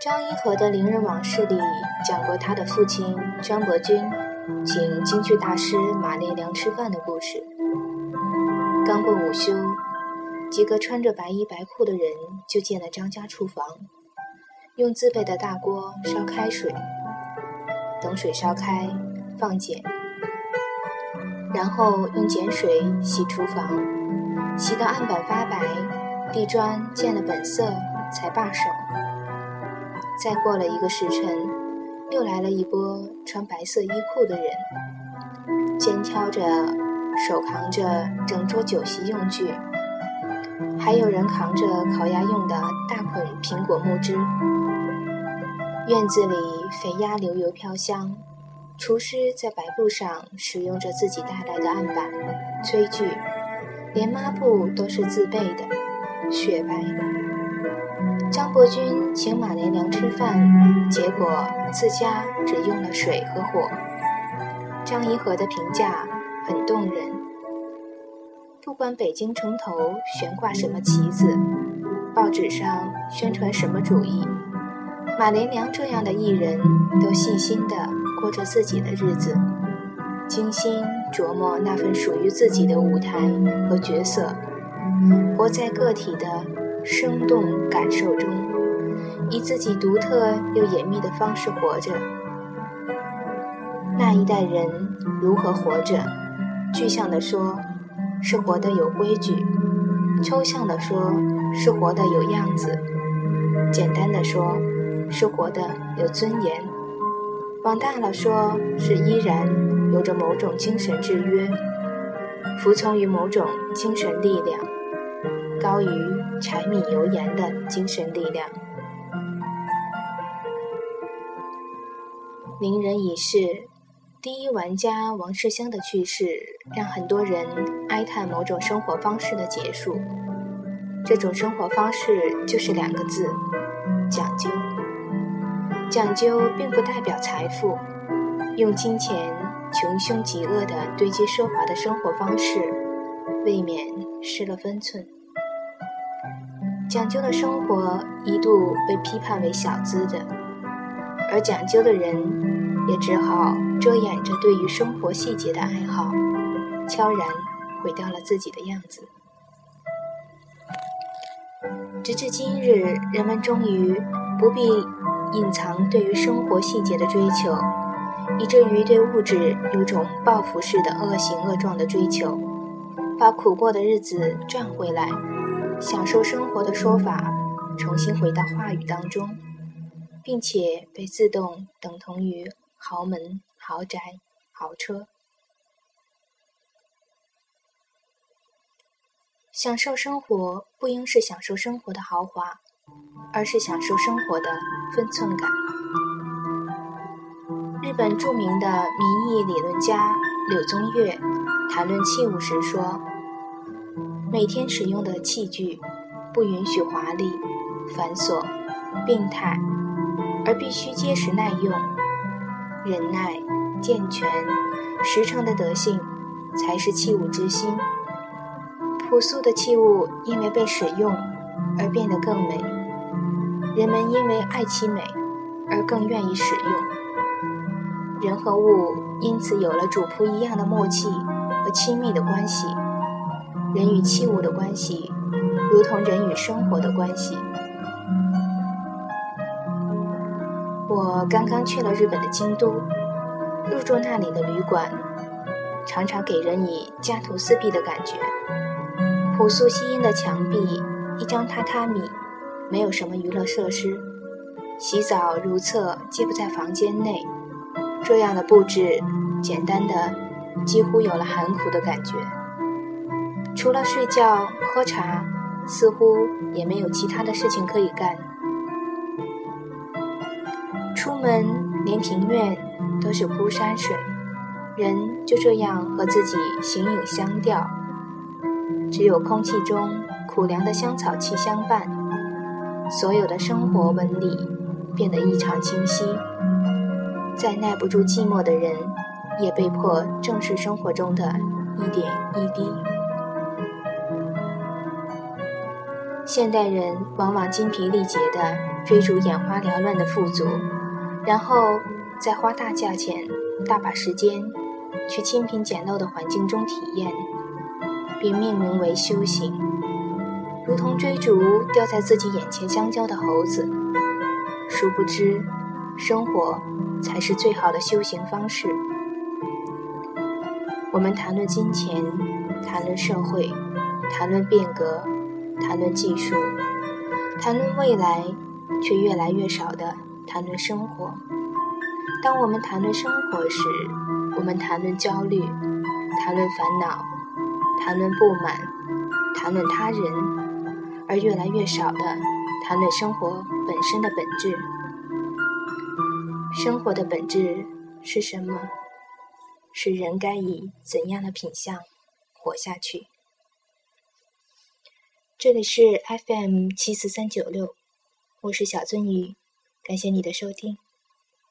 张一和的《伶人往事》里讲过他的父亲张伯钧请京剧大师马连良吃饭的故事。刚过午休，几个穿着白衣白裤的人就进了张家厨房，用自备的大锅烧开水，等水烧开，放碱，然后用碱水洗厨房，洗到案板发白，地砖见了本色，才罢手。再过了一个时辰，又来了一波穿白色衣裤的人，肩挑着，手扛着整桌酒席用具，还有人扛着烤鸭用的大捆苹果木枝。院子里肥鸭流油飘香，厨师在白布上使用着自己带来的案板、炊具，连抹布都是自备的，雪白的。张伯钧请马连良吃饭，结果自家只用了水和火。张一和的评价很动人。不管北京城头悬挂什么旗子，报纸上宣传什么主义，马连良这样的艺人，都细心地过着自己的日子，精心琢磨那份属于自己的舞台和角色，活在个体的。生动感受中，以自己独特又隐秘的方式活着。那一代人如何活着？具象的说，是活得有规矩；抽象的说，是活得有样子；简单的说，是活得有尊严；往大了说，是依然有着某种精神制约，服从于某种精神力量。高于柴米油盐的精神力量。名人已逝，第一玩家王世襄的去世，让很多人哀叹某种生活方式的结束。这种生活方式就是两个字：讲究。讲究并不代表财富，用金钱穷凶极恶的堆积奢华的生活方式，未免失了分寸。讲究的生活一度被批判为小资的，而讲究的人也只好遮掩着对于生活细节的爱好，悄然毁掉了自己的样子。直至今日，人们终于不必隐藏对于生活细节的追求，以至于对物质有种报复式的恶行恶状的追求，把苦过的日子赚回来。享受生活的说法重新回到话语当中，并且被自动等同于豪门、豪宅、豪车。享受生活不应是享受生活的豪华，而是享受生活的分寸感。日本著名的民意理论家柳宗悦谈论器物时说。每天使用的器具不允许华丽、繁琐、病态，而必须结实耐用、忍耐、健全、实诚的德性，才是器物之心。朴素的器物因为被使用而变得更美，人们因为爱其美而更愿意使用。人和物因此有了主仆一样的默契和亲密的关系。人与器物的关系，如同人与生活的关系。我刚刚去了日本的京都，入住那里的旅馆，常常给人以家徒四壁的感觉。朴素吸音的墙壁，一张榻榻米，没有什么娱乐设施，洗澡如厕皆不在房间内。这样的布置，简单的几乎有了寒苦的感觉。除了睡觉、喝茶，似乎也没有其他的事情可以干。出门连庭院都是枯山水，人就这样和自己形影相吊。只有空气中苦凉的香草气相伴，所有的生活纹理变得异常清晰。再耐不住寂寞的人，也被迫正视生活中的一点一滴。现代人往往精疲力竭地追逐眼花缭乱的富足，然后再花大价钱、大把时间去清贫简陋的环境中体验，并命名为修行，如同追逐掉在自己眼前香蕉的猴子。殊不知，生活才是最好的修行方式。我们谈论金钱，谈论社会，谈论变革。谈论技术，谈论未来，却越来越少的谈论生活。当我们谈论生活时，我们谈论焦虑，谈论烦恼，谈论不满，谈论他人，而越来越少的谈论生活本身的本质。生活的本质是什么？是人该以怎样的品相活下去？这里是 FM 七四三九六，我是小尊鱼，感谢你的收听。